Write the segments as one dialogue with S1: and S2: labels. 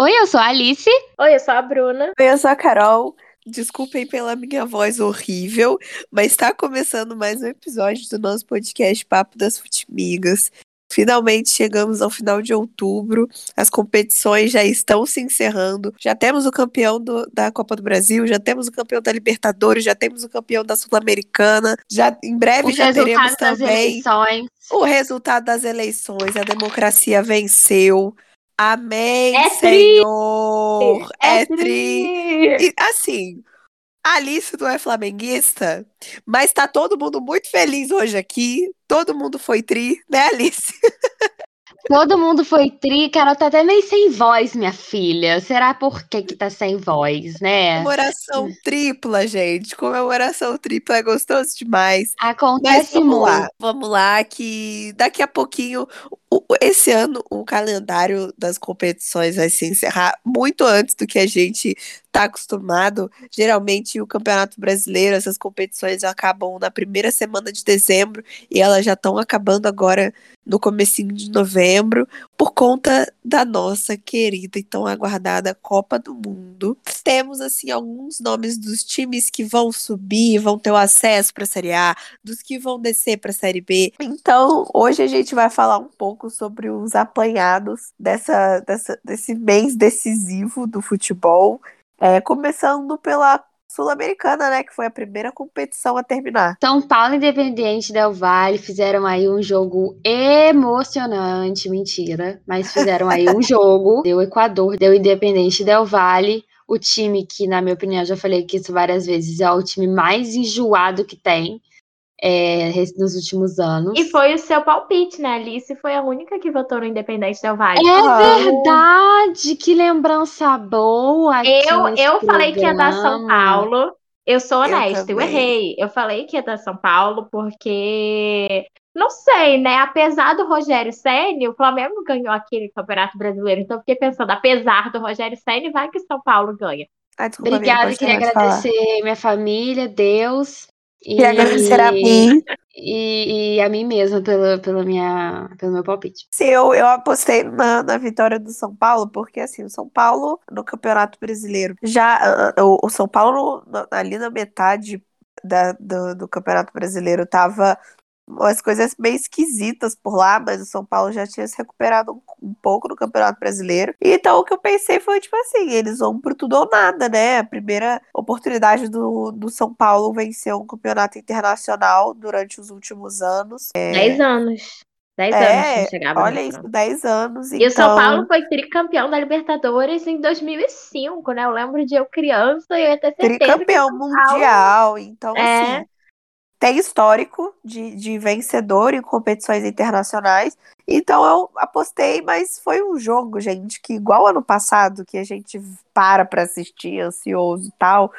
S1: Oi, eu sou a Alice.
S2: Oi, eu sou a Bruna.
S3: Oi, eu sou a Carol. Desculpem pela minha voz horrível, mas está começando mais um episódio do nosso podcast Papo das Futimigas. Finalmente chegamos ao final de outubro, as competições já estão se encerrando. Já temos o campeão do, da Copa do Brasil, já temos o campeão da Libertadores, já temos o campeão da Sul-Americana. Já em breve
S1: O
S3: já teremos também
S1: eleições.
S3: o resultado das eleições. A democracia venceu. Amém,
S2: É tri!
S3: Senhor. É, tri.
S2: tri!
S3: E, assim, a Alice não é flamenguista, mas tá todo mundo muito feliz hoje aqui. Todo mundo foi tri, né, Alice?
S1: Todo mundo foi tri. Carol tá até meio sem voz, minha filha. Será por que que tá sem voz, né?
S3: Comemoração tripla, gente. Comemoração tripla é gostoso demais. Mas
S1: Acontece
S3: vamos
S1: muito.
S3: lá, vamos lá, que daqui a pouquinho, esse ano, o calendário das competições vai se encerrar muito antes do que a gente tá acostumado. Geralmente, o Campeonato Brasileiro, essas competições acabam na primeira semana de dezembro e elas já estão acabando agora no comecinho de novembro, por conta da nossa querida e tão aguardada Copa do Mundo. Temos, assim, alguns nomes dos times que vão subir, vão ter o acesso para a Série A, dos que vão descer para a Série B. Então, hoje a gente vai falar um pouco sobre os apanhados dessa, dessa- desse mês decisivo do futebol. É, começando pela Sul-Americana, né? Que foi a primeira competição a terminar.
S1: São Paulo Independente Del Valle fizeram aí um jogo emocionante, mentira, mas fizeram aí um jogo. Deu Equador, deu Independente Del Valle, o time que, na minha opinião, já falei que isso várias vezes, é o time mais enjoado que tem é, nos últimos anos.
S2: E foi o seu palpite, né? Alice foi a única que votou no Independente Del Vale.
S1: É
S3: Ah.
S1: verdade, que lembrança boa.
S2: Eu, eu falei que ia dar São. Paulo. Eu sou
S3: Eu
S2: honesta, eu,
S3: também.
S2: errei. Eu falei que ia dar São Paulo porque não sei, né? Apesar do Rogério Ceni, o Flamengo ganhou aquele Campeonato Brasileiro. Então eu fiquei pensando, apesar do Rogério Ceni, vai que São Paulo ganha.
S3: Ai, desculpa,
S1: Obrigada, queria
S3: de falar.
S1: agradecer minha família, Deus. E,
S3: Queria agradecer a mim.
S1: E, e a mim mesma pelo, pelo, minha, pelo meu palpite.
S3: Sim, eu, eu apostei na, na vitória do São Paulo, porque assim, o São Paulo no Campeonato Brasileiro já. ah, O, o São Paulo, ali na metade da, do, do Campeonato Brasileiro, tava umas coisas meio esquisitas por lá, mas o São Paulo já tinha se recuperado um, um pouco no Campeonato Brasileiro. Então o que eu pensei foi, tipo assim, eles vão pro tudo ou nada, né? A primeira oportunidade do, do São Paulo vencer um campeonato internacional durante os últimos anos. É,
S2: Dez anos. Dez
S3: É,
S2: anos que chegava
S3: Olha isso,
S2: final.
S3: 10 anos.
S2: E o São
S3: então-
S2: Paulo foi tricampeão da Libertadores em 2005, né? Eu lembro de eu criança e eu ter certeza
S3: tricampeão
S2: Paulo-
S3: mundial. Então,
S2: É.
S3: assim, tem histórico de, de vencedor em competições internacionais. Então, eu apostei, mas foi um jogo, gente, que igual ano passado, que a gente para pra assistir, ansioso e tal.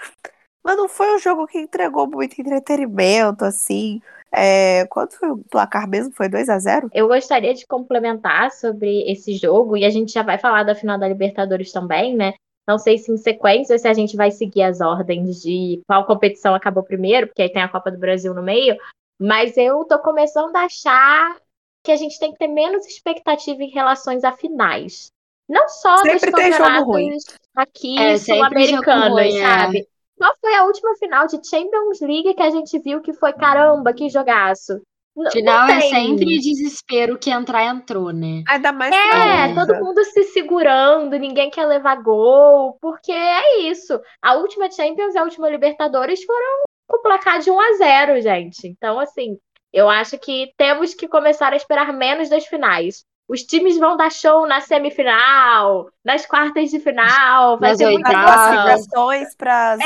S3: Mas não foi um jogo que entregou muito entretenimento, assim. É, quanto foi o placar mesmo? Foi 2 a 0
S2: Eu gostaria de complementar sobre esse jogo, e a gente já vai falar da final da Libertadores também, né? Não sei se em sequência ou se a gente vai seguir as ordens de qual competição acabou primeiro, porque aí tem a Copa do Brasil no meio. Mas eu tô começando a achar que a gente tem que ter menos expectativa em relações a finais. Não só dos
S3: Sempre ruim.
S2: campeonatos aqui
S1: É,
S2: sul-americanos,
S1: é.
S2: sabe? Qual foi a última final de Champions League que a gente viu que foi caramba, que jogaço? Não
S1: Final é sempre desespero que entrar, entrou, né?
S3: Ainda mais
S2: É,
S3: pra
S2: todo mundo se segurando, ninguém quer levar gol, porque é isso. A última Champions e a última Libertadores foram com placar de 1 a 0, gente. Então, assim, eu acho que temos que começar a esperar menos das finais. Os times vão dar show na semifinal, nas quartas de final, vai
S1: Nas
S2: ter muita
S3: as
S1: oitavas.
S2: emoção.
S3: classificações para as
S2: É.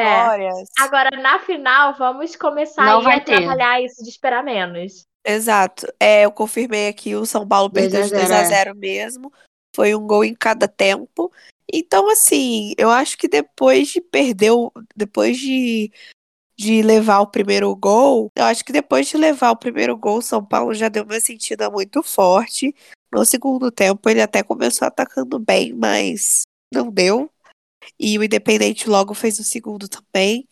S3: eliminatórias.
S2: Agora, na final, vamos começar
S1: Não
S2: a
S1: ter.
S2: trabalhar isso de esperar menos.
S3: Exato. É, eu confirmei aqui, o São Paulo
S1: 2 a
S3: perdeu de 2
S1: 0,
S3: a
S1: é.
S3: 0 mesmo. Foi um gol em cada tempo. Então, assim, eu acho que depois de perder, o- depois de, de levar o primeiro gol, eu acho que depois de levar o primeiro gol, o São Paulo já deu uma sentida muito forte. No segundo tempo, ele até começou atacando bem, mas não deu. E o Independente logo fez o segundo também.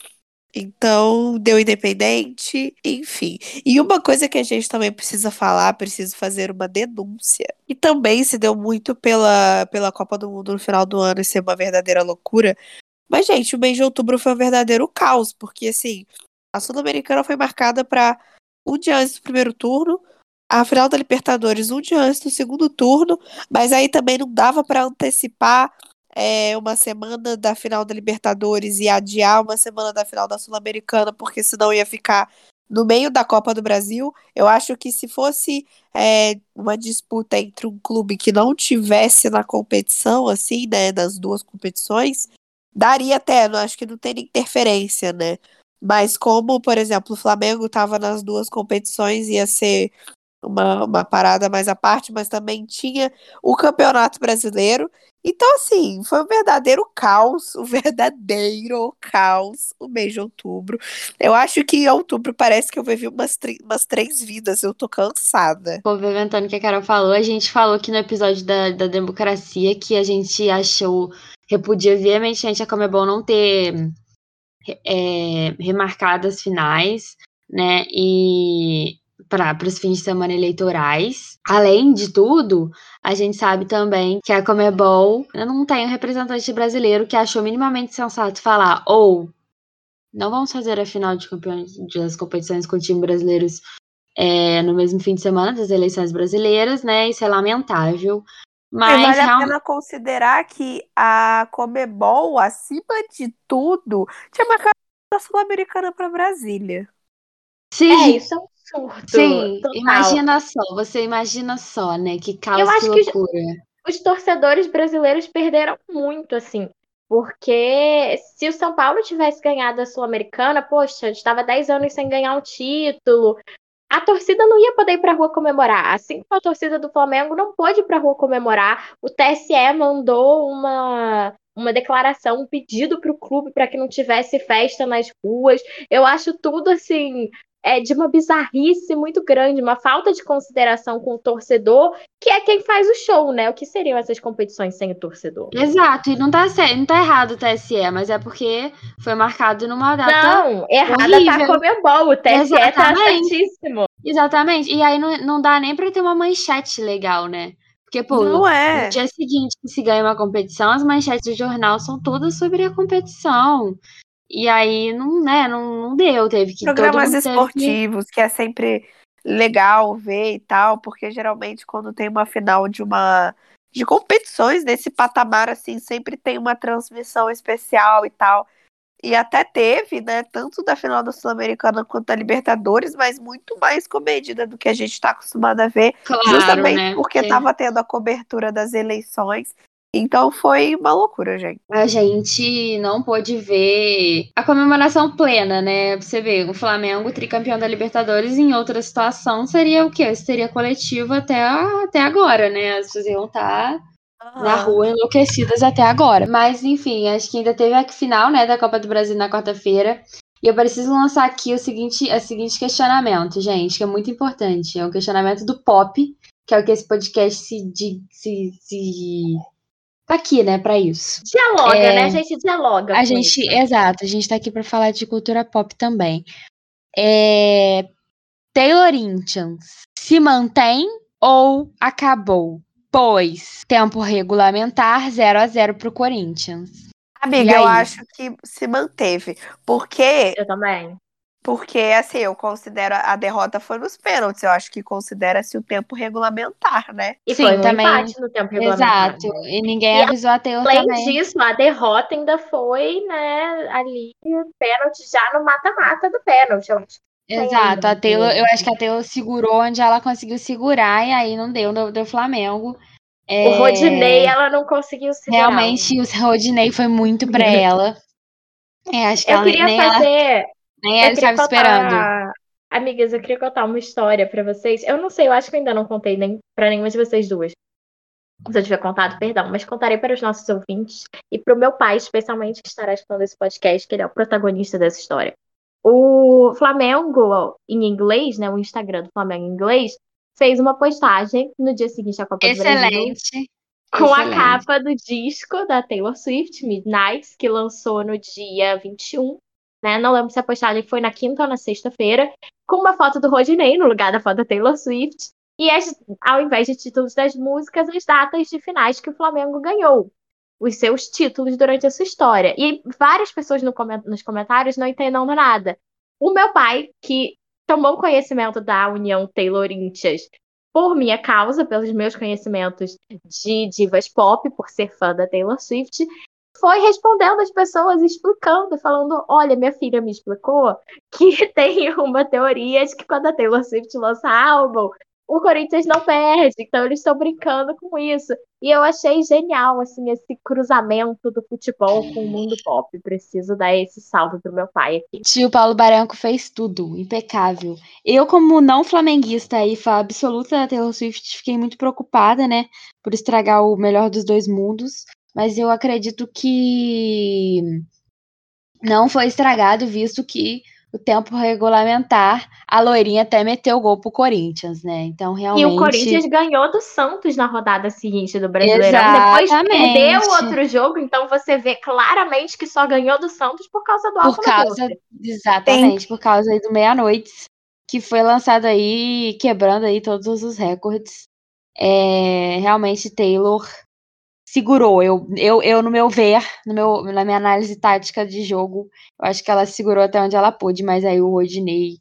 S3: Então, deu independente, enfim. E uma coisa que a gente também precisa falar, preciso fazer uma denúncia. E também se deu muito pela, pela Copa do Mundo no final do ano e ser uma verdadeira loucura. Mas, gente, o mês de outubro foi um verdadeiro caos, porque, assim, a Sul-Americana foi marcada para um dia antes do primeiro turno, a final da Libertadores um dia antes do segundo turno, mas aí também não dava para antecipar é, uma semana da final da Libertadores e adiar uma semana da final da Sul-Americana, porque senão ia ficar no meio da Copa do Brasil. Eu acho que se fosse é, uma disputa entre um clube que não tivesse na competição, assim, né, nas duas competições, daria até, não acho que não tem interferência, né? Mas como, por exemplo, o Flamengo estava nas duas competições, ia ser uma, uma parada mais à parte, mas também tinha o Campeonato Brasileiro. Então, assim, foi um verdadeiro caos, um verdadeiro caos o mês de outubro. Eu acho que em outubro parece que eu vivi umas, umas três vidas, eu tô cansada.
S1: Complementando o que a Carol falou, a gente falou aqui no episódio da, da democracia que a gente achou, repudia veementemente a Comebol não ter é, remarcado as finais, né? E para os fins de semana eleitorais. Além de tudo, a gente sabe também que a Comebol não tem um representante brasileiro que achou minimamente sensato falar ou não vamos fazer a final de das competições com times brasileiros é, no mesmo fim de semana das eleições brasileiras, né? Isso é lamentável. Mas
S3: e vale a pena considerar que a Comebol, acima de tudo, tinha marcado a Sul-Americana para Brasília.
S2: Sim. É, isso é um surto.
S1: Sim, total. imagina só, você imagina só, né? Que caos, Eu acho que loucura.
S2: Que os, torcedores brasileiros perderam muito, assim. Porque se o São Paulo tivesse ganhado a Sul-Americana, poxa, estava 10 anos sem ganhar um título. A torcida não ia poder ir para a rua comemorar. Assim como a torcida do Flamengo não pôde ir para a rua comemorar, o TSE mandou uma, uma declaração, um pedido para o clube para que não tivesse festa nas ruas. Eu acho tudo assim é, de uma bizarrice muito grande, uma falta de consideração com o torcedor, que é quem faz o show, né? O que seriam essas competições sem o torcedor?
S1: Exato, e não tá, não tá errado o TSE, mas é porque foi marcado numa data.
S2: Não, errada tá horrível. tá Comebol, o TSE Exatamente. tá certíssimo.
S1: Exatamente, e aí não, não dá nem pra ter uma manchete legal, né? Porque, pô,
S3: não é.
S1: no dia seguinte que se ganha uma competição, as manchetes do jornal são todas sobre a competição. E aí não, né, não, não deu, teve que
S3: Programas esportivos, que... que é sempre legal ver e tal, porque geralmente quando tem uma final de uma de competições nesse patamar assim, sempre tem uma transmissão especial e tal. E até teve, né, tanto da final da Sul-Americana quanto da Libertadores, mas muito mais comedida do que a gente está acostumado a ver,
S1: claro,
S3: justamente
S1: né?
S3: porque estava tendo a cobertura das eleições então foi uma loucura, gente.
S1: A gente não pôde ver a comemoração plena, né? Você vê, o Flamengo, tricampeão da Libertadores, em outra situação, seria o quê? Seria coletivo até, até agora, né? As pessoas iam estar uhum. na rua enlouquecidas até agora. Mas, enfim, acho que ainda teve a final, né, da Copa do Brasil na quarta-feira. E eu preciso lançar aqui o seguinte, o seguinte questionamento, gente, que é muito importante. É o questionamento do pop, que é o que esse podcast se, se, se tá aqui, né, para isso.
S2: Dialoga, é, né? A gente dialoga.
S1: A gente, isso. exato, a gente tá aqui para falar de cultura pop também. É, Taylor Inchans se mantém ou acabou? Pois tempo regulamentar 0 a 0 pro Corinthians.
S3: Amiga, eu acho que se manteve, porque
S2: Eu também.
S3: Porque, assim, eu considero a derrota foi nos pênaltis. Eu acho que considera-se o tempo regulamentar, né?
S2: E Sim, foi um também. empate no tempo regulamentar.
S1: Exato. E ninguém e avisou a Taylor
S2: além
S1: também.
S2: Além disso, a derrota ainda foi, né, ali, pênalti já no mata-mata do pênalti. Eu acho.
S1: Exato, a Taylor, eu acho que a Taylor segurou onde ela conseguiu segurar e aí não deu, deu, deu Flamengo.
S2: É... O Rodinei, ela não conseguiu segurar.
S1: Realmente, o Rodinei foi muito pra ela. É, acho que
S2: eu
S1: ela,
S2: queria fazer
S1: ela... Nem ele estava esperando.
S2: Amigas, eu queria contar uma história para vocês. Eu não sei, eu acho que eu ainda não contei nem para nenhuma de vocês duas. Se eu tiver contado, perdão, mas contarei para os nossos ouvintes e para o meu pai, especialmente, que estará escutando esse podcast, que ele é o protagonista dessa história. O Flamengo, em inglês, né, o Instagram do Flamengo em inglês, fez uma postagem no dia seguinte à Copa
S1: Excelente.
S2: do Brasil. Com Excelente. a capa do disco da Taylor Swift, Midnight, que lançou no dia 21 né? Não lembro se a postagem foi na quinta ou na sexta-feira, com uma foto do Rodinei no lugar da foto da Taylor Swift. E as, ao invés de títulos das músicas, as datas de finais que o Flamengo ganhou. Os seus títulos durante a sua história. E várias pessoas no, nos comentários não entendendo nada. O meu pai, que tomou conhecimento da União Taylor-Íntias por minha causa, pelos meus conhecimentos de divas pop, por ser fã da Taylor Swift, foi respondendo as pessoas, explicando, falando: olha, minha filha me explicou que tem uma teoria de que quando a Taylor Swift lança álbum, o Corinthians não perde, então eles estão brincando com isso. E eu achei genial, assim, esse cruzamento do futebol com o mundo pop. Preciso dar esse salve pro meu pai aqui.
S1: Tio Paulo Baranco fez tudo, impecável. Eu, como não flamenguista e fã absoluta da Taylor Swift, fiquei muito preocupada, né, por estragar o melhor dos dois mundos. Mas eu acredito que não foi estragado, visto que o tempo regulamentar, a loirinha até meteu o gol pro Corinthians, né? Então, realmente.
S2: E o Corinthians ganhou do Santos na rodada seguinte do Brasileirão. Exatamente. Depois perdeu outro jogo, então você vê claramente que só ganhou do Santos por causa do
S1: Por causa, exatamente, Tem. por causa aí do meia-noite, que foi lançado aí, quebrando aí todos os recordes. É, realmente, Taylor segurou. Eu, eu, eu, no meu ver, no meu, na minha análise tática de jogo, eu acho que ela segurou até onde ela pôde, mas aí o Rodinei,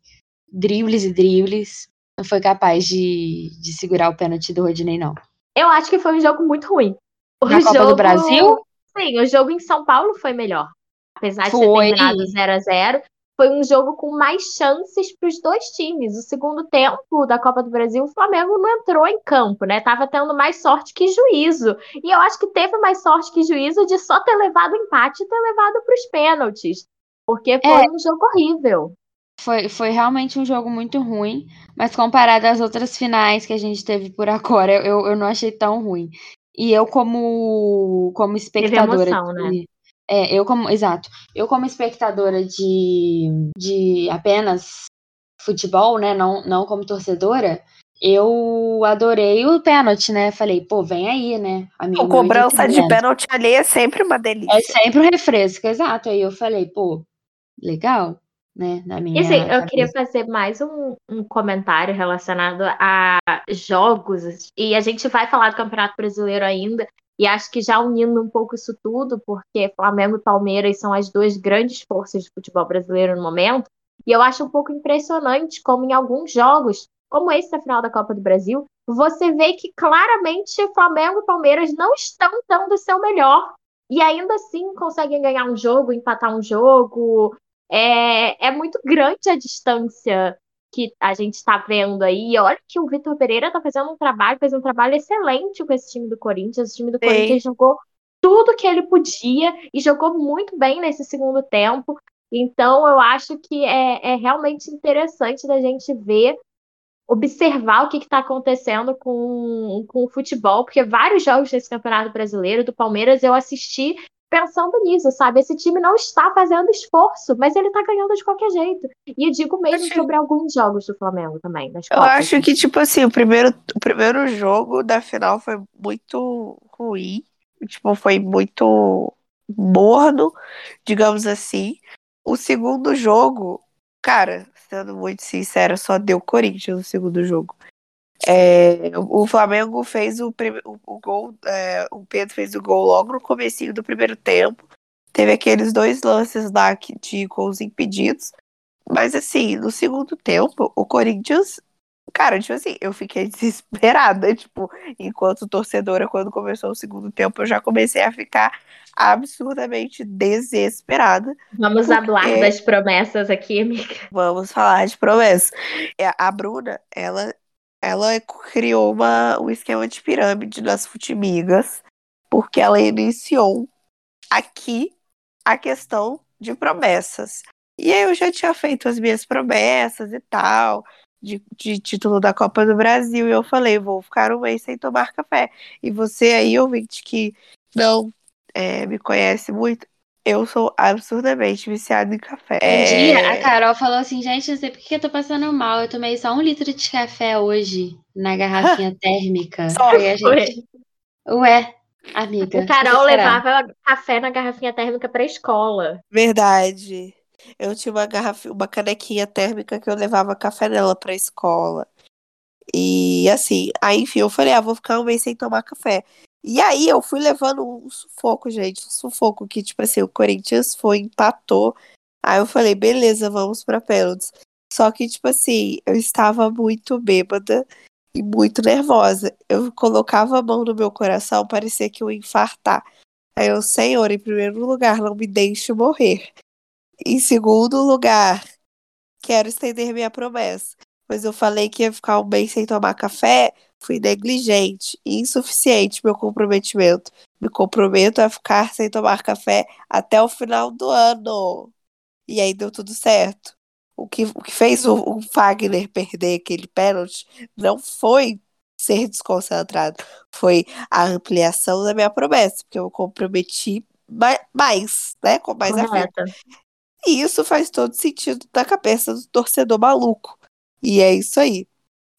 S1: dribles e dribles, não foi capaz de, de segurar o pênalti do Rodinei, não.
S2: Eu acho que foi um jogo muito ruim.
S1: O Na jogo... Copa do Brasil?
S2: Sim, o jogo em São Paulo foi melhor. Apesar de foi. ter terminado 0 a 0 foi um jogo com mais chances para os dois times. O segundo tempo da Copa do Brasil, o Flamengo não entrou em campo, né? Tava tendo mais sorte que juízo. E eu acho que teve mais sorte que juízo de só ter levado o empate e ter levado para os pênaltis. Porque foi é. um jogo horrível.
S1: Foi, foi realmente um jogo muito ruim, mas comparado às outras finais que a gente teve por agora, eu, eu não achei tão ruim. E eu, como, como espectadora. Teve emoção, de, né? É, eu como, exato, eu como espectadora de, de apenas futebol, né, não, não como torcedora, eu adorei o pênalti, né? Falei, pô, vem aí, né?
S3: Amigo o cobrança de pênalti ali é sempre uma delícia.
S1: É sempre um refresco, exato. Aí eu falei, pô, legal, né? Na minha.
S2: E assim, eu queria fazer mais um, um comentário relacionado a jogos. E a gente vai falar do Campeonato Brasileiro ainda. E acho que já unindo um pouco isso tudo, porque Flamengo e Palmeiras são as duas grandes forças de futebol brasileiro no momento, e eu acho um pouco impressionante como em alguns jogos, como esse da final da Copa do Brasil, você vê que claramente Flamengo e Palmeiras não estão dando o seu melhor. E ainda assim conseguem ganhar um jogo, empatar um jogo. É, é muito grande a distância que a gente está vendo aí. E olha que o Vitor Pereira está fazendo um trabalho, fez um trabalho excelente com esse time do Corinthians. O time do Sim. Corinthians jogou tudo que ele podia e jogou muito bem nesse segundo tempo. Então, eu acho que é, é realmente interessante da gente ver, observar o que está acontecendo com, com o futebol, porque vários jogos desse Campeonato Brasileiro do Palmeiras eu assisti pensando nisso, sabe? Esse time não está fazendo esforço, mas ele tá ganhando de qualquer jeito. E eu digo mesmo acho... sobre alguns jogos do Flamengo também.
S3: eu acho que, tipo assim, o primeiro, o primeiro jogo da final foi muito ruim. Tipo, foi muito morno, digamos assim. O segundo jogo, cara, sendo muito sincero, só deu Corinthians no segundo jogo. É, o Flamengo fez o, o, o gol, é, o Pedro fez o gol logo no começo do primeiro tempo. Teve aqueles dois lances lá de gols impedidos. Mas assim, no segundo tempo, o Corinthians Cara, tipo assim, eu fiquei desesperada, tipo, enquanto torcedora, quando começou o segundo tempo, eu já comecei a ficar absurdamente desesperada.
S2: Vamos porque... falar das promessas aqui, amiga.
S3: Vamos falar de promessas. É, a Bruna, ela ela criou uma, um esquema de pirâmide nas Futimigas, porque ela iniciou aqui a questão de promessas. E eu já tinha feito as minhas promessas e tal, de, de título da Copa do Brasil, e eu falei, vou ficar um mês sem tomar café. E você aí, ouvinte, que não é, me conhece muito, eu sou absurdamente viciada em café.
S1: Um dia a Carol falou assim, gente, não sei por que eu tô passando mal. Eu tomei só um litro de café hoje na garrafinha térmica.
S2: Só Aí a gente.
S1: Ué, amiga.
S2: A Carol levava café na garrafinha térmica pra escola.
S3: Verdade. Eu tinha uma garrafa, uma canequinha térmica que eu levava café nela pra escola. E assim, aí enfim, eu falei, ah, vou ficar um mês sem tomar café. E aí eu fui levando um sufoco, gente, um sufoco que, tipo assim, o Corinthians foi, empatou. Aí eu falei, beleza, vamos pra pênaltis. Só que, tipo assim, eu estava muito bêbada e muito nervosa. Eu colocava a mão no meu coração, parecia que eu ia infartar. Aí eu, Senhor, em primeiro lugar, não me deixe morrer. Em segundo lugar, quero estender minha promessa. Pois eu falei que ia ficar um mês sem tomar café, fui negligente e insuficiente meu comprometimento. Me comprometo a ficar sem tomar café até o final do ano. E aí deu tudo certo. O que, o que fez o, o Fagner perder aquele pênalti não foi ser desconcentrado, foi a ampliação da minha promessa, porque eu comprometi mais, né? Com mais
S2: Correta.
S3: E isso faz todo sentido na cabeça do torcedor maluco. E é isso aí.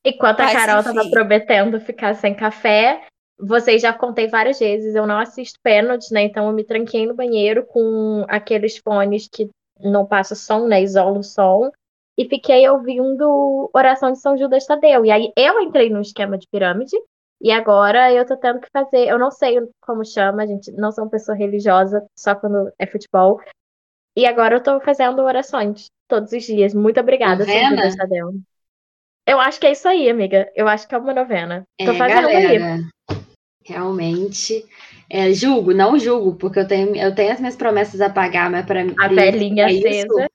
S2: Enquanto a Carol tava
S3: enfim.
S2: prometendo ficar sem café, vocês já contei várias vezes, eu não assisto pênalti, né? Então eu me tranquei no banheiro com aqueles fones que não passa som, né? Isola o som. E fiquei ouvindo Oração de São Judas Tadeu. E aí eu entrei no esquema de pirâmide. E agora eu tô tendo que fazer. Eu não sei como chama, gente. Não sou uma pessoa religiosa, só quando é futebol. E agora eu tô fazendo orações todos os dias. Muito obrigada, São
S1: Novena?
S2: Judas Tadeu. Eu acho que é isso aí, amiga. Eu acho que é uma novena. Tô
S1: É,
S2: fazendo aí.
S1: galera, realmente. É, julgo, não julgo, porque eu tenho, eu tenho as minhas promessas a pagar, mas para
S2: A velhinha acesa.
S1: isso,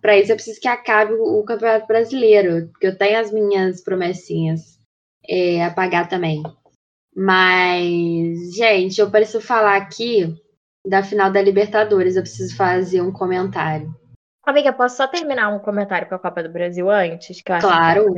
S1: para isso eu preciso que acabe o, o Campeonato Brasileiro, porque eu tenho as minhas promessinhas é, a pagar também. Mas, gente, eu preciso falar aqui da final da Libertadores, eu preciso fazer um comentário.
S2: Amiga, posso só terminar um comentário com a Copa do Brasil antes? Que eu acho
S1: Claro.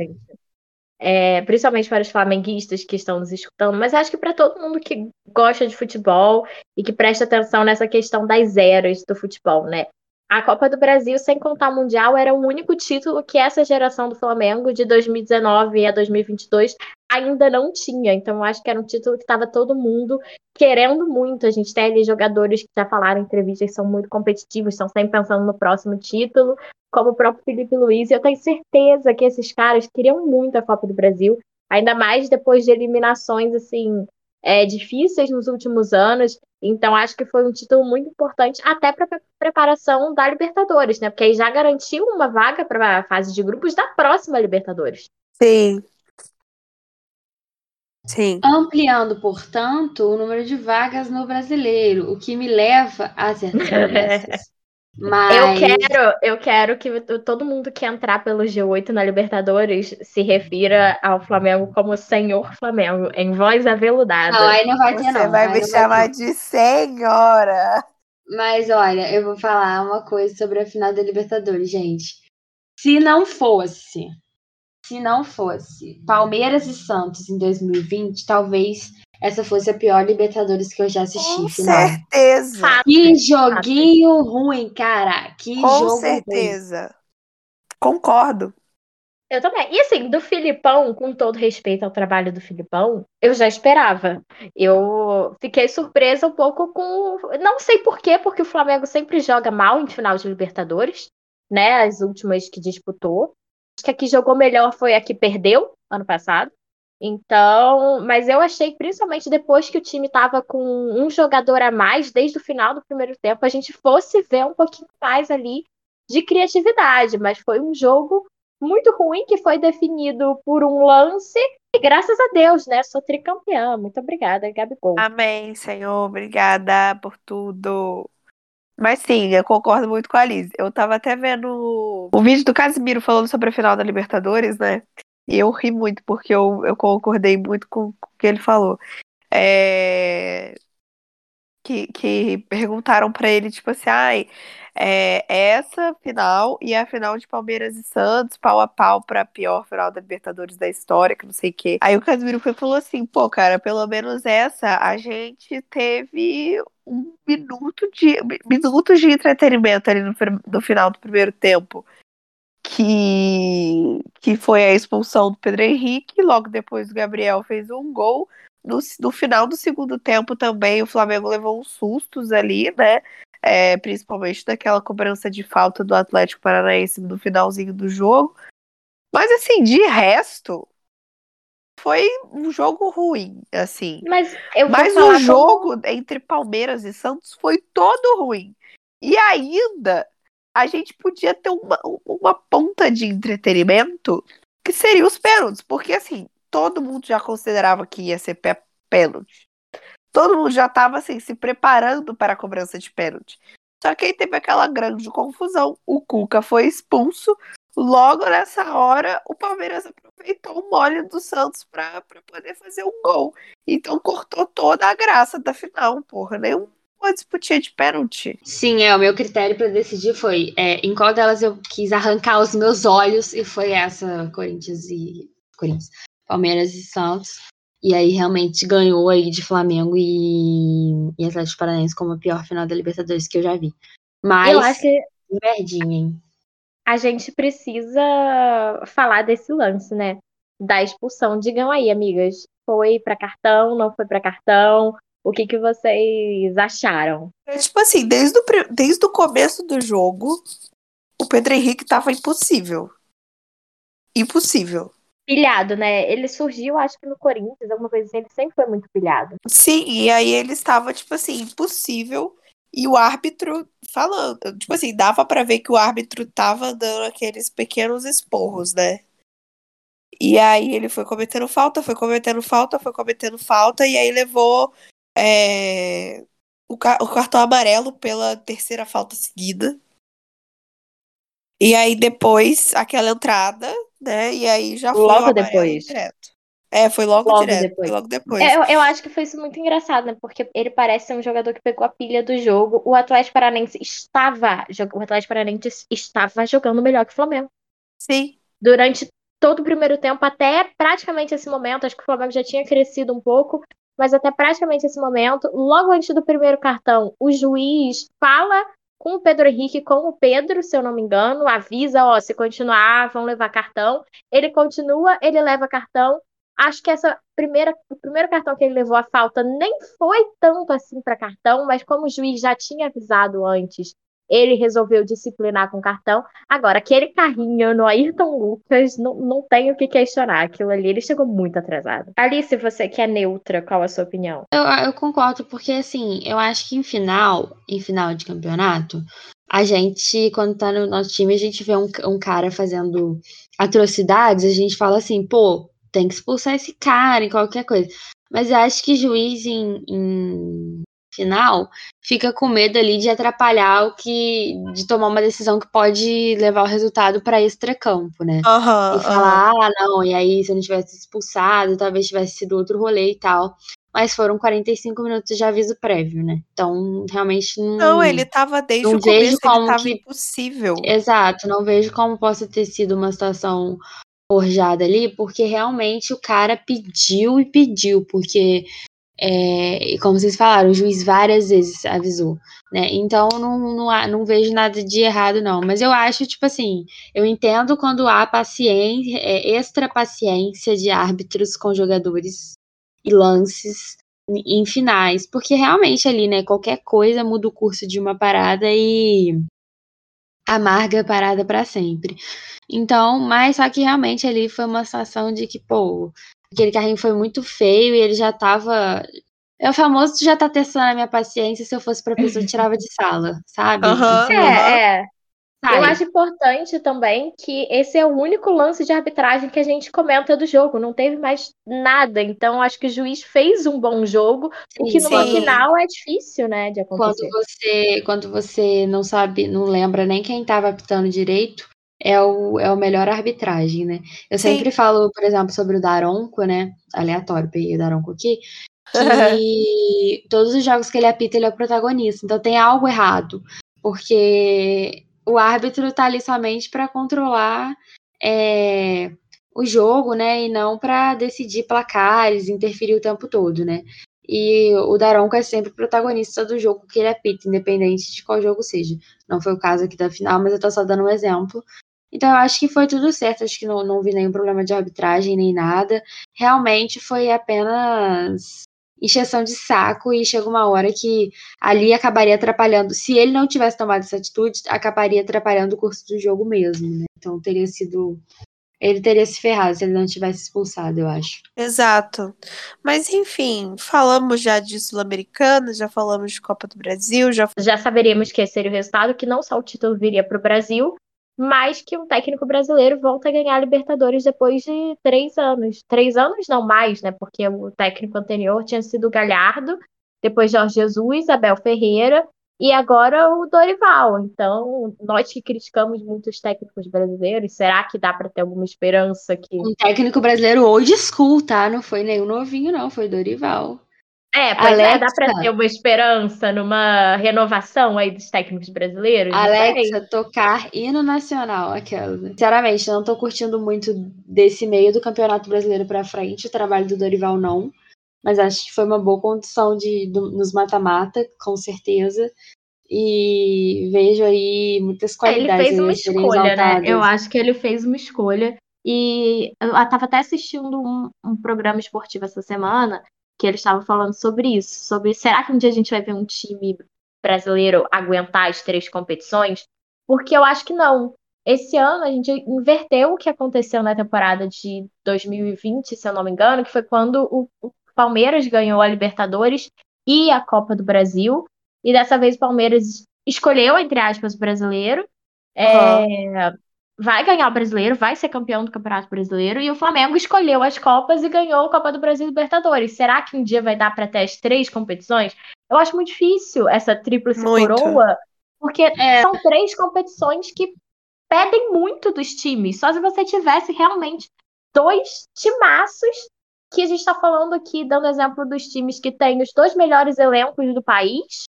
S2: É, principalmente para os flamenguistas que estão nos escutando, mas acho que para todo mundo que gosta de futebol e que presta atenção nessa questão das eras do futebol, né? A Copa do Brasil, sem contar o Mundial, era o único título que essa geração do Flamengo, de 2019 a 2022, ainda não tinha. Então, eu acho que era um título que estava todo mundo querendo muito. A gente tem ali jogadores que já falaram em entrevistas são muito competitivos, estão sempre pensando no próximo título, como o próprio Felipe Luiz. E eu tenho certeza que esses caras queriam muito a Copa do Brasil, ainda mais depois de eliminações assim é, difíceis nos últimos anos. Então, acho que foi um título muito importante, até para a preparação da Libertadores, né? Porque aí já garantiu uma vaga para a fase de grupos da próxima Libertadores.
S3: Sim. Sim.
S1: Ampliando, portanto, o número de vagas no brasileiro, o que me leva a certas. Mas
S2: Eu quero, eu quero que todo mundo que entrar pelo G8 na Libertadores se refira ao Flamengo como Senhor Flamengo, em voz aveludada.
S1: não, aí não vai ter,
S3: Você
S1: não.
S3: vai me chamar
S1: ter.
S3: de senhora.
S1: Mas olha, eu vou falar uma coisa sobre a final da Libertadores, gente. Se não fosse, se não fosse Palmeiras e Santos em 2020, talvez essa fosse a pior Libertadores que eu já assisti.
S3: Com
S1: final.
S3: certeza.
S1: Que joguinho ruim, cara. Que
S3: Com
S1: jogo ruim.
S3: certeza. Concordo.
S2: Eu também. E assim, do Filipão, com todo respeito ao trabalho do Filipão, eu já esperava. Eu fiquei surpresa um pouco com. Não sei por quê, porque o Flamengo sempre joga mal em final de Libertadores, né? As últimas que disputou. Acho que a que jogou melhor foi a que perdeu ano passado. Então, mas eu achei, principalmente depois que o time estava com um jogador a mais desde o final do primeiro tempo, a gente fosse ver um pouquinho mais ali de criatividade. Mas foi um jogo muito ruim que foi definido por um lance. E graças a Deus, né? Sou tricampeã. Muito obrigada, Gabigol.
S3: Amém, Senhor. Obrigada por tudo. Mas sim, eu concordo muito com a Liz. Eu tava até vendo o vídeo do Casimiro falando sobre a final da Libertadores, né? E eu ri muito, porque eu, eu concordei muito com, com o que ele falou. É... Que, que perguntaram pra ele, tipo assim, ai, é, essa final e a final de Palmeiras e Santos, pau a pau pra pior final da Libertadores da história, que não sei o quê. Aí o Casimiro foi falou assim, pô, cara, pelo menos essa a gente teve um minuto de minutos de entretenimento ali no, no final do primeiro tempo. Que, que foi a expulsão do Pedro Henrique, logo depois o Gabriel fez um gol. No, no final do segundo tempo também o Flamengo levou uns sustos ali, né? é, principalmente daquela cobrança de falta do Atlético Paranaense no finalzinho do jogo. Mas assim, de resto, foi um jogo ruim, assim.
S2: Mas, eu
S3: Mas o jogo como... entre Palmeiras e Santos foi todo ruim. E ainda a gente podia ter uma, uma ponta de entretenimento que seria os pênaltis, porque assim, todo mundo já considerava que ia ser pênalti. Todo mundo já estava assim, se preparando para a cobrança de pênalti. Só que aí teve aquela grande confusão. O Cuca foi expulso. Logo nessa hora, o Palmeiras aproveitou o mole do Santos para poder fazer um gol. Então cortou toda a graça da final, porra. Nenhum uma disputinha de pênalti.
S1: Sim, é, o meu critério para decidir foi é, em qual delas eu quis arrancar os meus olhos, e foi essa, Corinthians e. Corinthians. Palmeiras e Santos. E aí realmente ganhou aí de Flamengo e, e Atlético Paranaense como a pior final da Libertadores que eu já vi. Mas.
S2: Eu acho que.
S1: Verdinha, hein?
S2: A gente precisa falar desse lance, né? Da expulsão. Digam aí, amigas. Foi para cartão, não foi para cartão? O que, que vocês acharam?
S3: É, tipo assim, desde o, desde o começo do jogo, o Pedro Henrique tava impossível. Impossível.
S2: Pilhado, né? Ele surgiu, acho que no Corinthians, alguma coisa assim, ele sempre foi muito pilhado.
S3: Sim, e aí ele estava, tipo assim, impossível. E o árbitro falando, tipo assim, dava para ver que o árbitro tava dando aqueles pequenos esporros, né? E aí ele foi cometendo falta, foi cometendo falta, foi cometendo falta, e aí levou é, o, o cartão amarelo pela terceira falta seguida. E aí depois aquela entrada, né? E aí já foi
S2: logo depois.
S3: Direto. É, foi logo, logo direto, depois. Foi logo depois.
S2: É, eu, eu, acho que foi isso muito engraçado, né? Porque ele parece ser um jogador que pegou a pilha do jogo. O Atlético Paranense estava, o Atlético Paranense estava jogando melhor que o Flamengo.
S3: Sim.
S2: Durante todo o primeiro tempo, até praticamente esse momento, acho que o Flamengo já tinha crescido um pouco, mas até praticamente esse momento, logo antes do primeiro cartão, o juiz fala com o Pedro Henrique, com o Pedro, se eu não me engano, avisa, ó, se continuar, vão levar cartão. Ele continua, ele leva cartão. Acho que essa primeira, o primeiro cartão que ele levou a falta nem foi tanto assim para cartão, mas como o juiz já tinha avisado antes ele resolveu disciplinar com cartão. Agora, aquele carrinho no Ayrton Lucas, não, não tem o que questionar. Aquilo ali, ele chegou muito atrasado. Alice, você que é neutra, qual a sua opinião?
S1: Eu, eu concordo, porque assim, eu acho que em final, em final de campeonato, a gente, quando tá no nosso time, a gente vê um, um cara fazendo atrocidades, a gente fala assim, pô, tem que expulsar esse cara em qualquer coisa. Mas eu acho que juiz em, em final fica com medo ali de atrapalhar o que. de tomar uma decisão que pode levar o resultado para extra-campo, né?
S3: Uhum,
S1: e falar, uhum. ah, não, e aí se eu não tivesse expulsado, talvez tivesse sido outro rolê e tal. Mas foram 45 minutos de aviso prévio, né? Então, realmente não.
S3: Não, ele tava desde o começo, como ele tava que... impossível.
S1: Exato, não vejo como possa ter sido uma situação forjada ali, porque realmente o cara pediu e pediu, porque é, como vocês falaram, o juiz várias vezes avisou, né? Então não, não, não vejo nada de errado, não. Mas eu acho, tipo assim, eu entendo quando há paciência, é, extra paciência de árbitros com jogadores e lances em finais, porque realmente ali, né, qualquer coisa muda o curso de uma parada e amarga a parada para sempre. Então, mas só que realmente ali foi uma situação de que, pô, aquele carrinho foi muito feio e ele já tava. É o famoso já tá testando a minha paciência, se eu fosse pra pessoa, tirava de sala, sabe?
S2: Uhum, é, é. Eu acho importante também que esse é o único lance de arbitragem que a gente comenta do jogo. Não teve mais nada. Então, acho que o juiz fez um bom jogo, sim, o que numa sim. final é difícil, né, de acontecer.
S1: Quando você, quando você não sabe, não lembra nem quem estava apitando direito, é o, é o melhor arbitragem, né? Eu Sim. sempre falo, por exemplo, sobre o Daronco, né? Aleatório, peguei o Daronco aqui. Que todos os jogos que ele apita, ele é o protagonista. Então tem algo errado. Porque o árbitro tá ali somente para controlar é, o jogo, né? E não para decidir placares, interferir o tempo todo, né? E o Daronco é sempre protagonista do jogo que ele apita, independente de qual jogo seja. Não foi o caso aqui da final, mas eu tô só dando um exemplo. Então eu acho que foi tudo certo, acho que não, não vi nenhum problema de arbitragem nem nada. Realmente foi apenas encheção de saco e chega uma hora que ali acabaria atrapalhando. Se ele não tivesse tomado essa atitude, acabaria atrapalhando o curso do jogo mesmo, né? Então teria sido. Ele teria se ferrado se ele não tivesse expulsado, eu acho.
S3: Exato. Mas enfim, falamos já de Sul-Americana, já falamos de Copa do Brasil, já
S2: Já saberíamos que seria o resultado, que não só o título viria para o Brasil, mas que um técnico brasileiro volta a ganhar a Libertadores depois de três anos. Três anos não mais, né? Porque o técnico anterior tinha sido Galhardo, depois Jorge Jesus, Abel Ferreira e agora o Dorival. Então, nós que criticamos muitos técnicos brasileiros, será que dá para ter alguma esperança que
S1: Um técnico brasileiro old school, tá? Não foi nenhum novinho, não, foi Dorival.
S2: É, pois é, dá
S1: Alexa.
S2: para ter uma esperança numa renovação aí dos técnicos brasileiros?
S1: Alexa, tocar hino nacional, aquela. Sinceramente, não tô curtindo muito desse meio do Campeonato Brasileiro pra frente, o trabalho do Dorival não. Mas acho que foi uma boa condição de, do- nos mata-mata, com certeza. E vejo aí muitas
S2: É, Ele
S1: qualidades
S2: fez
S1: aí
S2: uma escolha, né?
S1: exaltadas.
S2: Eu acho que ele fez uma escolha. E eu estava até assistindo um, um programa esportivo essa semana que eles estavam falando sobre isso, sobre será que um dia a gente vai ver um time brasileiro aguentar as três competições? Porque eu acho que não. Esse ano a gente inverteu o que aconteceu na temporada de 2020, se eu não me engano, que foi quando o, Palmeiras ganhou a Libertadores e a Copa do Brasil. E dessa vez o Palmeiras escolheu, entre aspas, o brasileiro. É, vai ganhar o brasileiro, vai ser campeão do Campeonato Brasileiro. E o Flamengo escolheu as Copas e ganhou a Copa do Brasil e Libertadores. Será que um dia vai dar para ter as três competições? Eu acho muito difícil essa tríplice
S3: Muito.
S2: coroa, porque
S1: É.
S2: são três competições que pedem muito dos times. Só se você tivesse realmente dois timaços, que a gente está falando aqui, dando exemplo dos times que têm os dois melhores elencos do país,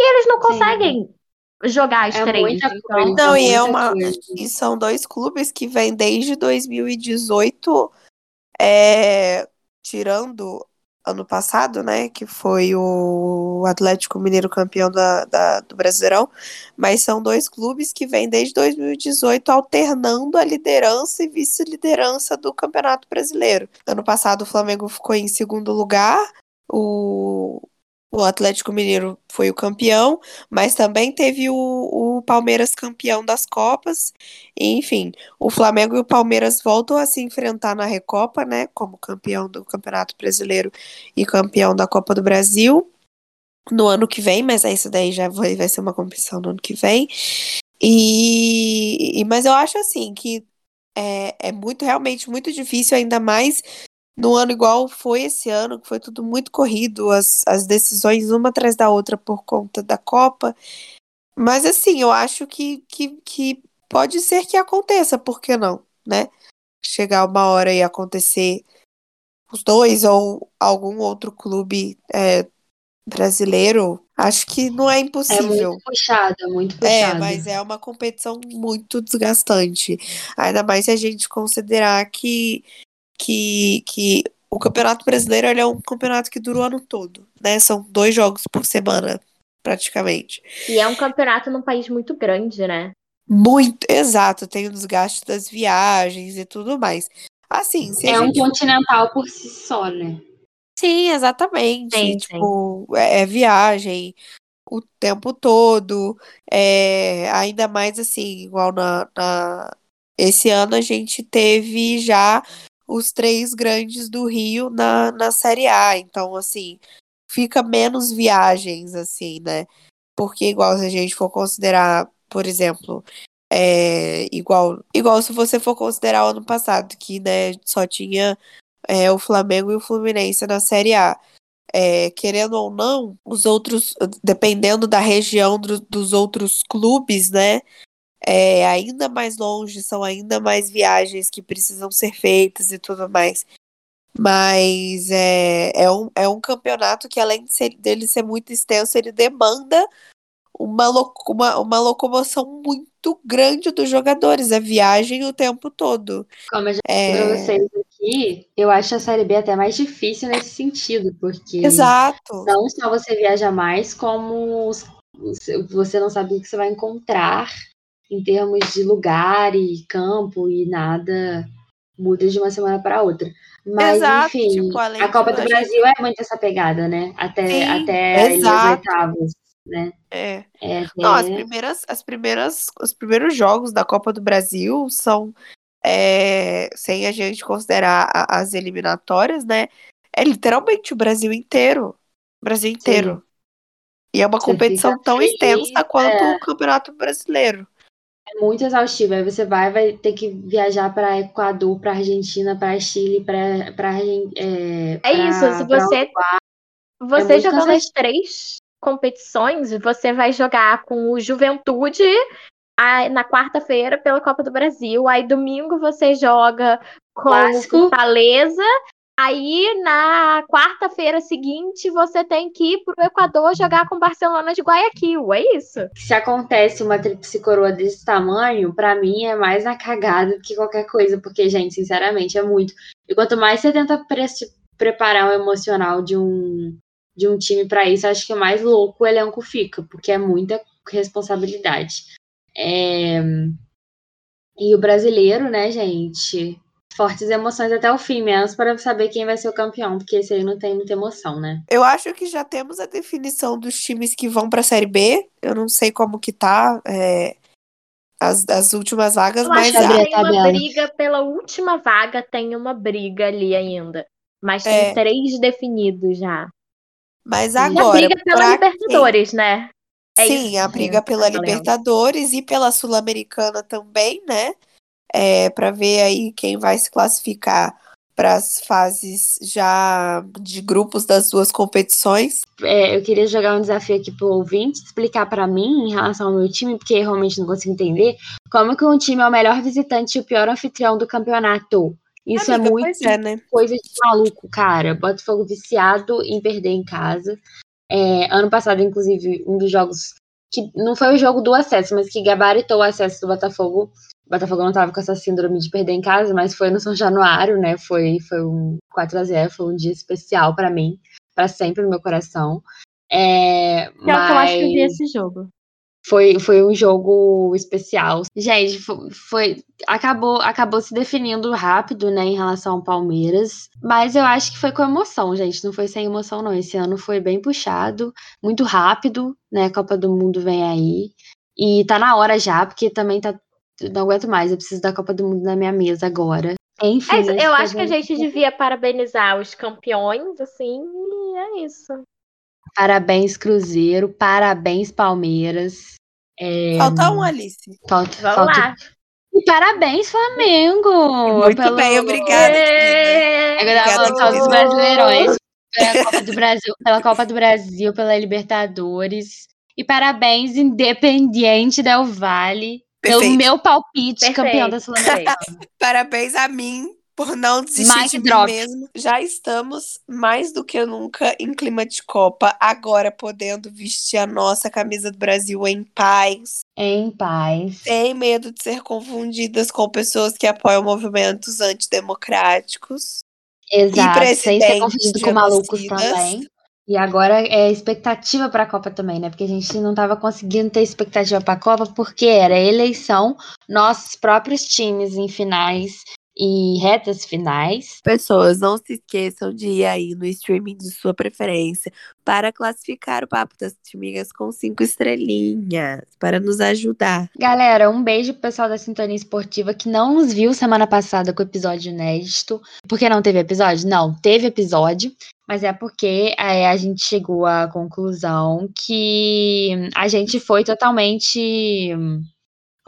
S2: e eles não
S1: Sim.
S2: Jogar as
S1: É
S2: três.
S1: muita
S2: Então,
S3: e é uma-
S1: coisa.
S3: E são dois clubes que vêm desde 2018, é, tirando ano passado, né? Que foi o Atlético Mineiro campeão da, da- do Brasileirão. Mas são dois clubes que vêm desde 2018 alternando a liderança e vice-liderança do Campeonato Brasileiro. Ano passado o Flamengo ficou em segundo lugar. O, o Atlético Mineiro foi o campeão, mas também teve o, o Palmeiras campeão das Copas. Enfim, o Flamengo e o Palmeiras voltam a se enfrentar na Recopa, né? Como campeão do Campeonato Brasileiro e campeão da Copa do Brasil no ano que vem, mas isso daí já vai, vai ser uma competição no ano que vem. E, e- mas eu acho assim que é, é muito, realmente muito difícil, ainda mais no ano igual foi esse ano, que foi tudo muito corrido, as, as decisões uma atrás da outra por conta da Copa. Mas assim, eu acho que, que, que pode ser que aconteça, por que não, né? Chegar uma hora e acontecer os dois ou algum outro clube é, brasileiro, acho que não é
S1: É
S3: impossível.
S1: muito puxada, muito
S3: É,
S1: puxada.
S3: mas é uma competição muito desgastante. Ainda mais se a gente considerar que, que, que o Campeonato Brasileiro ele é um campeonato que dura o ano todo, né? São dois jogos por semana, praticamente.
S2: E é um campeonato num país muito grande, né?
S3: Muito, exato, tem o desgaste das viagens e tudo mais. Assim,
S1: É um
S3: gente
S1: continental por si só, né?
S3: Sim, exatamente.
S2: Sim,
S3: tipo, é, é viagem o tempo todo. É, ainda mais assim, igual na, na- Esse ano a gente teve já os três grandes do Rio na, na Série A. Então, assim, fica menos viagens, assim, né? Porque, igual se a gente for considerar, por exemplo, é, igual, igual se você for considerar o ano passado, que, né, só tinha é, o Flamengo e o Fluminense na Série A. É, querendo ou não, os outros, dependendo da região do- dos outros clubes, né? É ainda mais longe, são ainda mais viagens que precisam ser feitas e tudo mais. Mas é, é, um, é um campeonato que, além de ser- dele ser muito extenso, ele demanda uma, uma, uma locomoção muito grande dos jogadores, a viagem o tempo todo.
S1: Como eu já disse pra
S3: É,
S1: vocês aqui, eu acho a Série B até mais difícil nesse sentido, porque
S3: exato.
S1: não só você viaja mais, como você não sabe o que você vai encontrar em termos de lugar e campo e nada muda de uma semana para outra. Mas,
S3: Exato,
S1: enfim,
S3: tipo,
S1: a Copa do
S3: a gente-
S1: Brasil é muito essa pegada, né? Até,
S3: Sim,
S1: até as oitavas, né?
S3: É.
S1: É,
S3: Não, as primeiras, as primeiras, os primeiros jogos da Copa do Brasil são, é, sem a gente considerar a- as eliminatórias, né? É literalmente o Brasil inteiro. O Brasil inteiro. E é uma competição tão
S1: feliz,
S3: extensa quanto
S1: é.
S3: o Campeonato Brasileiro.
S1: É muito exaustivo. Aí você vai, vai ter que viajar para Equador, para Argentina, para Chile, para para é,
S2: É isso, se você, você
S1: muito
S2: jogando as três competições, você vai jogar com o Juventude aí na quarta-feira pela Copa do Brasil, aí domingo você joga com
S1: Clássico.
S2: o Fortaleza, aí na quarta-feira seguinte você tem que ir pro Equador jogar com o Barcelona de Guayaquil, é isso?
S1: se acontece uma tríplice coroa desse tamanho, pra mim é mais na cagada do que qualquer coisa, porque, gente, sinceramente, é muito. E quanto mais você tenta pre- preparar o emocional de um, de um time pra isso, acho que mais louco o elenco fica, porque é muita responsabilidade. É, E o brasileiro, né, gente? Fortes emoções até o fim, menos para saber quem vai ser o campeão, porque esse aí não tem muita emoção, né?
S3: Eu acho que já temos a definição dos times que vão pra Série B. Eu não sei como que tá é, as, as últimas vagas,
S2: Eu
S3: mas
S2: acho
S3: a-
S1: a
S2: que tem uma
S1: tabela.
S2: briga pela última vaga, tem uma briga ali ainda. Mas tem
S3: É.
S2: três definidos já.
S3: mas
S1: E
S2: E a
S3: agora,
S2: briga pela Libertadores, né? É
S3: Sim,
S2: isso
S3: a briga
S2: tá
S3: pela. Libertadores e pela Sul-Americana também, né? É, para ver aí quem vai se classificar para as fases já de grupos das duas competições.
S1: É, eu queria jogar um desafio aqui pro ouvinte, explicar pra mim em relação ao meu time, porque eu realmente não consigo entender como que um time é o melhor visitante e o pior anfitrião do campeonato. Isso
S3: Amiga,
S1: é muito
S3: é, né?
S1: coisa de maluco, cara. Botafogo viciado em perder em casa. É, ano passado, inclusive, um dos jogos que não foi o jogo do acesso, mas que gabaritou o acesso do Botafogo. Botafogo não tava com essa síndrome de perder em casa, mas foi no São Januário, né? Foi, foi um 4 a 0 foi um dia especial pra mim, pra sempre no meu coração. É,
S2: Que é o que eu acho que eu vi
S1: mas-
S2: esse jogo.
S1: foi, foi um jogo especial. Gente, fo- foi, acabou, acabou se definindo rápido, né, em relação ao Palmeiras. Mas eu acho que foi com emoção, gente. Não foi sem emoção, não. Esse ano foi bem puxado, muito rápido, né? Copa do Mundo vem aí. E tá na hora já, porque também tá. Não aguento mais, eu preciso da Copa do Mundo na minha mesa agora. Enfim.
S2: É isso, eu acho que a gente devia parabenizar os campeões, assim, e é isso.
S1: Parabéns, Cruzeiro. Parabéns, Palmeiras. É,
S3: Falta um, Alice.
S1: falta,
S2: Vamos
S1: falta
S2: lá.
S1: E parabéns, Flamengo!
S3: Muito
S1: pelo-
S3: bem, obrigada.
S1: É eu só dos
S3: querida.
S1: brasileirões. Pela Copa do Brasil, pela Copa do Brasil, pela Libertadores. E parabéns, Independiente Del Vale, pelo
S3: Perfeito.
S1: meu palpite,
S2: Perfeito,
S1: campeão da Sul-Americana.
S3: Parabéns a mim por não desistir
S1: Mic
S3: de
S1: drop.
S3: mim mesmo. Já estamos mais do que nunca em clima de Copa, agora podendo vestir a nossa camisa do Brasil em paz,
S1: Em paz.
S3: sem medo de ser confundidas com pessoas que apoiam movimentos antidemocráticos.
S1: Exato, sem ser confundido com malucos também. E agora é expectativa para a Copa também, né? Porque a gente não estava conseguindo ter expectativa para a Copa porque era eleição, nossos próprios times em finais e retas finais.
S3: Pessoas, não se esqueçam de ir aí no streaming de sua preferência para classificar o Papo das Timigas com cinco estrelinhas, para nos ajudar.
S1: Galera, um beijo pro pessoal da Sintonia Esportiva que não nos viu semana passada com o episódio inédito. Por que não teve episódio? Não, teve episódio, mas é porque é, a gente chegou à conclusão que a gente foi totalmente.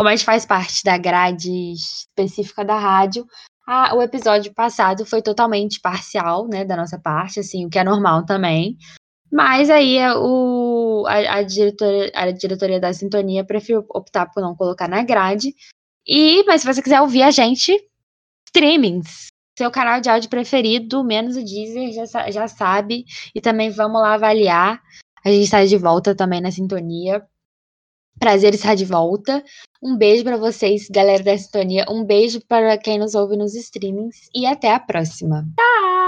S1: Como a gente faz parte da grade específica da rádio, a- o episódio passado foi totalmente parcial, né, da nossa parte, assim, o que é normal também. Mas aí é, o, a, a, diretoria, a diretoria da Sintonia preferiu optar por não colocar na grade. E, mas se você quiser ouvir a gente, streamings. Seu canal de áudio preferido, menos o Deezer, já, já sabe. E também vamos lá avaliar. A gente está de volta também na Sintonia. Prazer estar de volta. Um beijo para vocês, galera da Sintonia. Um beijo para quem nos ouve nos streamings. E até a próxima.
S2: Tchau!